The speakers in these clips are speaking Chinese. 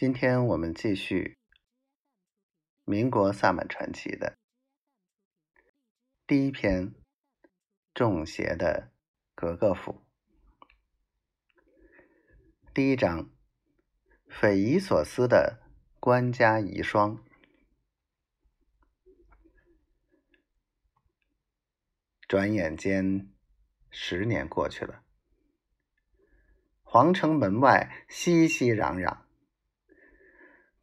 今天我们继续民国萨满传奇的第一篇《中邪的格格府》第一章：匪夷所思的官家遗孀。转眼间，十年过去了，皇城门外熙熙攘攘。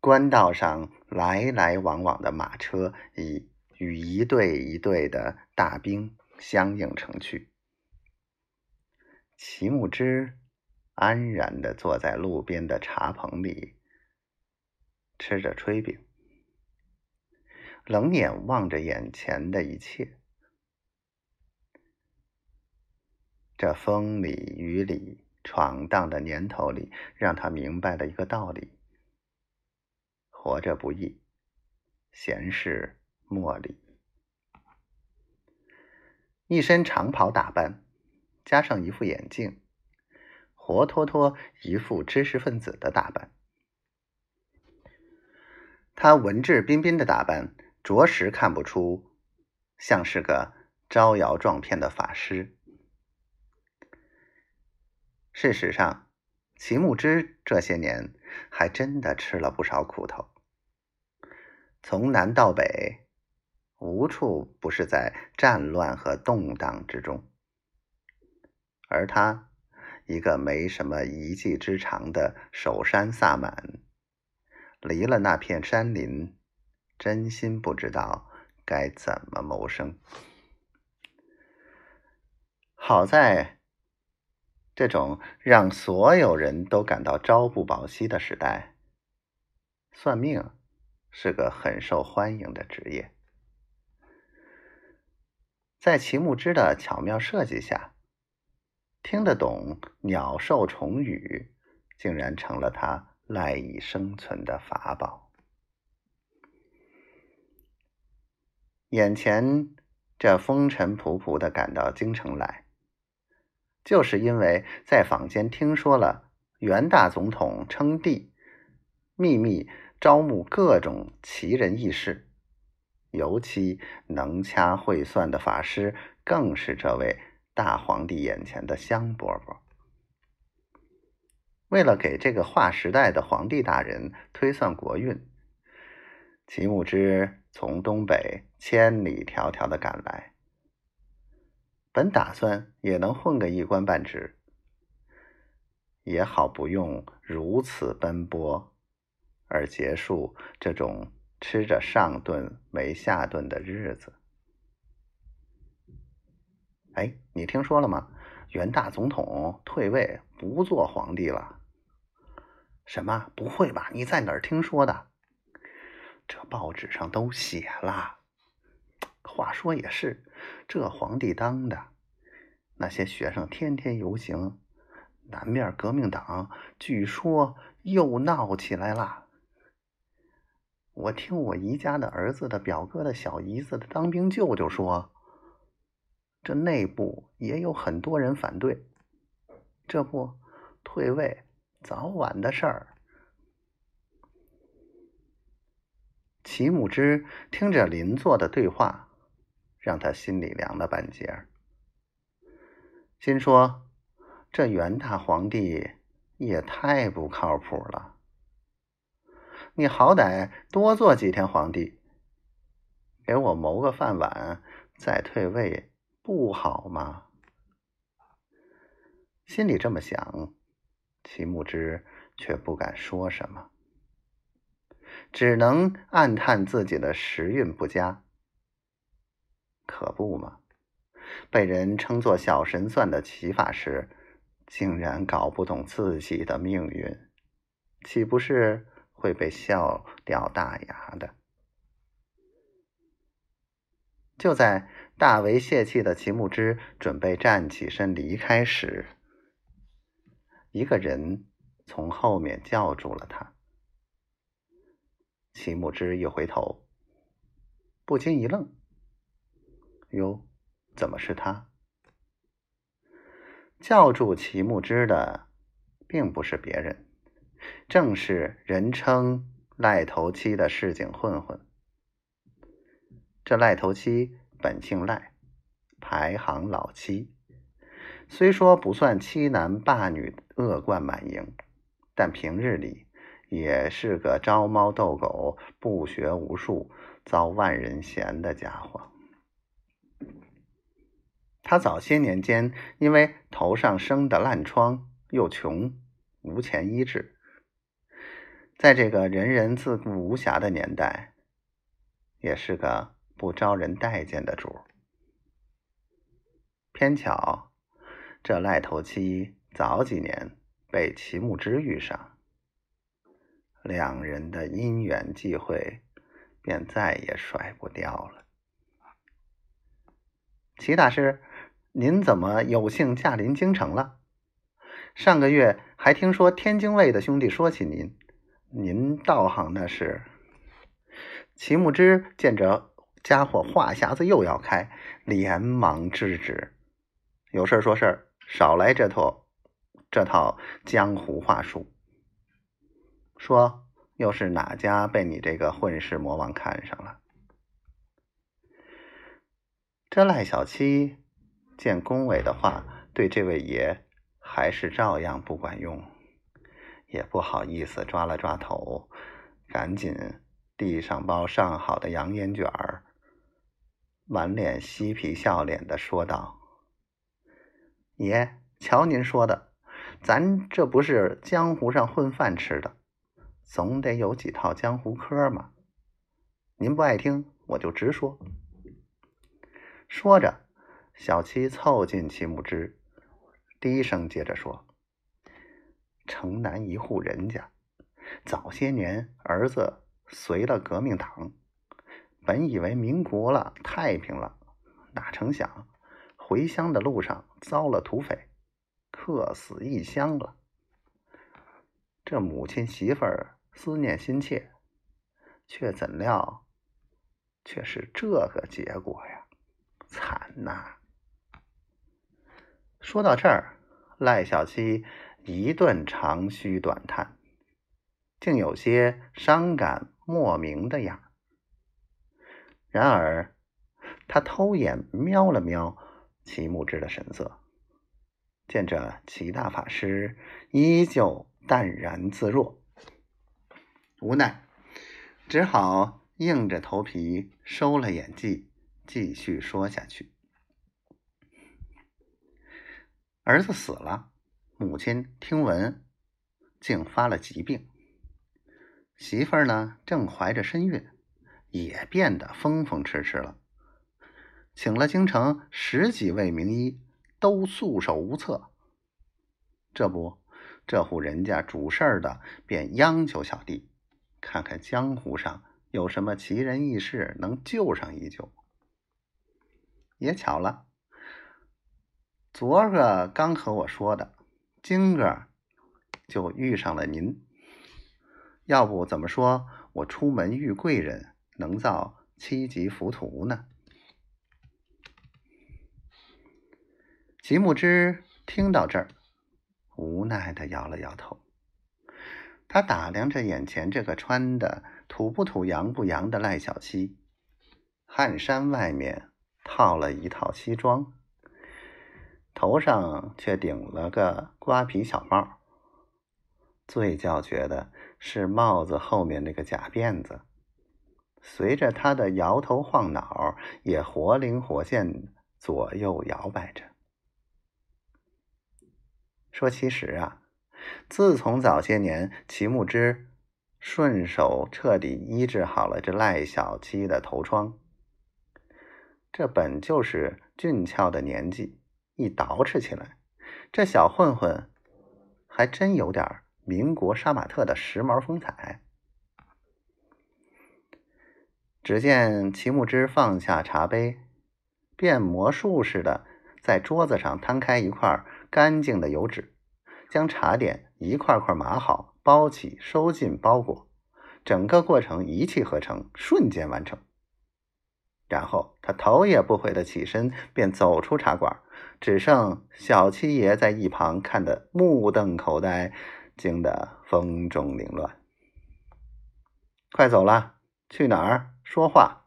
官道上来来往往的马车，已与一队一队的大兵相映成趣。齐木之安然的坐在路边的茶棚里，吃着炊饼，冷眼望着眼前的一切。这风里雨里闯荡的年头里，让他明白了一个道理。活着不易，闲事莫理。一身长袍打扮，加上一副眼镜，活脱脱一副知识分子的打扮。他文质彬彬的打扮，着实看不出像是个招摇撞骗的法师。事实上，齐木之这些年还真的吃了不少苦头。从南到北，无处不是在战乱和动荡之中。而他，一个没什么一技之长的守山萨满，离了那片山林，真心不知道该怎么谋生。好在，这种让所有人都感到朝不保夕的时代，算命。是个很受欢迎的职业，在齐木之的巧妙设计下，听得懂鸟兽虫语，竟然成了他赖以生存的法宝。眼前这风尘仆仆的赶到京城来，就是因为在坊间听说了袁大总统称帝，秘密。招募各种奇人异士，尤其能掐会算的法师，更是这位大皇帝眼前的香饽饽。为了给这个划时代的皇帝大人推算国运，齐木之从东北千里迢迢的赶来，本打算也能混个一官半职，也好不用如此奔波。而结束这种吃着上顿没下顿的日子。哎，你听说了吗？袁大总统退位，不做皇帝了。什么？不会吧？你在哪儿听说的？这报纸上都写了。话说也是，这皇帝当的，那些学生天天游行，南面革命党据说又闹起来了。我听我姨家的儿子的表哥的小姨子的当兵舅舅说，这内部也有很多人反对。这不，退位早晚的事儿。齐木之听着邻座的对话，让他心里凉了半截儿，心说：这袁大皇帝也太不靠谱了。你好歹多做几天皇帝，给我谋个饭碗，再退位不好吗？心里这么想，齐木之却不敢说什么，只能暗叹自己的时运不佳。可不嘛，被人称作小神算的齐法师，竟然搞不懂自己的命运，岂不是？会被笑掉大牙的。就在大为泄气的齐木之准备站起身离开时，一个人从后面叫住了他。齐木之一回头，不禁一愣：“哟，怎么是他？”叫住齐木之的，并不是别人。正是人称赖头七的市井混混。这赖头七本姓赖，排行老七。虽说不算欺男霸女、恶贯满盈，但平日里也是个招猫逗狗、不学无术、遭万人嫌的家伙。他早些年间因为头上生的烂疮，又穷，无钱医治，在这个人人自顾无暇的年代，也是个不招人待见的主。偏巧。这赖头七早几年被齐木之遇上，两人的因缘际会便再也甩不掉了。齐大师，您怎么有幸驾临京城了？上个月还听说天津卫的兄弟说起您，您道行那是……齐木之见着家伙话匣子又要开，连忙制止：“有事说事儿。”少来这套，这套江湖话术。说又是哪家被你这个混世魔王看上了？这赖小七见恭维的话对这位爷还是照样不管用，也不好意思抓了抓头，赶紧递上包上好的洋烟卷儿，满脸嬉皮笑脸的说道。爷，瞧您说的，咱这不是江湖上混饭吃的，总得有几套江湖嗑嘛。您不爱听，我就直说。说着，小七凑近齐木之，低声接着说：“城南一户人家，早些年儿子随了革命党，本以为民国了，太平了，哪成想……”回乡的路上遭了土匪，客死异乡了。这母亲媳妇儿思念心切，却怎料却是这个结果呀！惨呐！说到这儿，赖小七一顿长吁短叹，竟有些伤感莫名的样然而，他偷眼瞄了瞄。齐木之的神色，见着齐大法师依旧淡然自若，无奈只好硬着头皮收了演技，继续说下去。儿子死了，母亲听闻竟发了疾病，媳妇儿呢正怀着身孕，也变得疯疯痴痴了。请了京城十几位名医，都束手无策。这不，这户人家主事儿的便央求小弟，看看江湖上有什么奇人异事能救上一救。也巧了，昨个刚和我说的，今个就遇上了您。要不怎么说我出门遇贵人，能造七级浮屠呢？吉木之听到这儿，无奈的摇了摇头。他打量着眼前这个穿的土不土、洋不洋的赖小七，汗衫外面套了一套西装，头上却顶了个瓜皮小帽。最叫绝的是帽子后面那个假辫子，随着他的摇头晃脑，也活灵活现左右摇摆着。说其实啊，自从早些年齐木之顺手彻底医治好了这赖小七的头疮，这本就是俊俏的年纪，一捯饬起来，这小混混还真有点民国杀马特的时髦风采。只见齐木之放下茶杯，变魔术似的在桌子上摊开一块。干净的油纸，将茶点一块块码好，包起，收进包裹，整个过程一气呵成，瞬间完成。然后他头也不回的起身，便走出茶馆，只剩小七爷在一旁看得目瞪口呆，惊得风中凌乱。快走了，去哪儿？说话，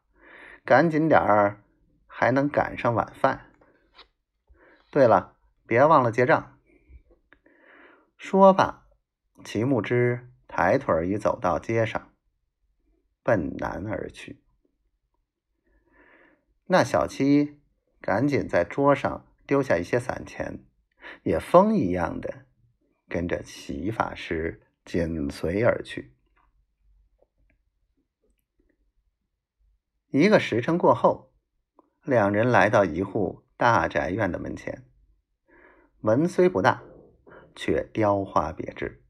赶紧点儿，还能赶上晚饭。对了，别忘了结账。说罢，齐木之抬腿已走到街上，奔南而去。那小七赶紧在桌上丢下一些散钱，也风一样的跟着齐法师紧随而去。一个时辰过后，两人来到一户大宅院的门前，门虽不大。却雕花别致，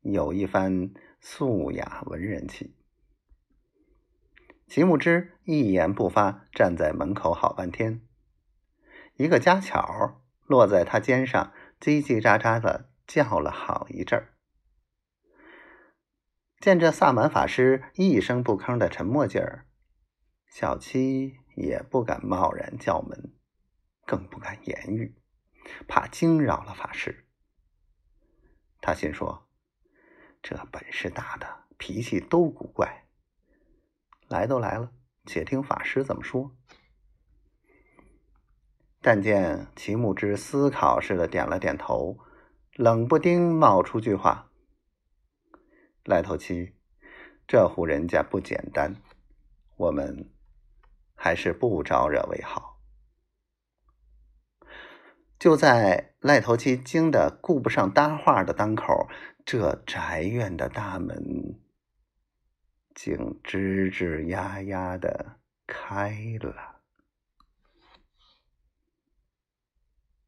有一番素雅文人气。齐木之一言不发，站在门口好半天。一个家巧落在他肩上，叽叽喳喳的叫了好一阵儿。见这萨满法师一声不吭的沉默劲儿，小七也不敢贸然叫门，更不敢言语，怕惊扰了法师。他心说：“这本事大的脾气都古怪。来都来了，且听法师怎么说。”但见齐木之思考似的点了点头，冷不丁冒出句话：“赖头七，这户人家不简单，我们还是不招惹为好。”就在赖头七惊得顾不上搭话的当口，这宅院的大门竟吱吱呀呀的开了。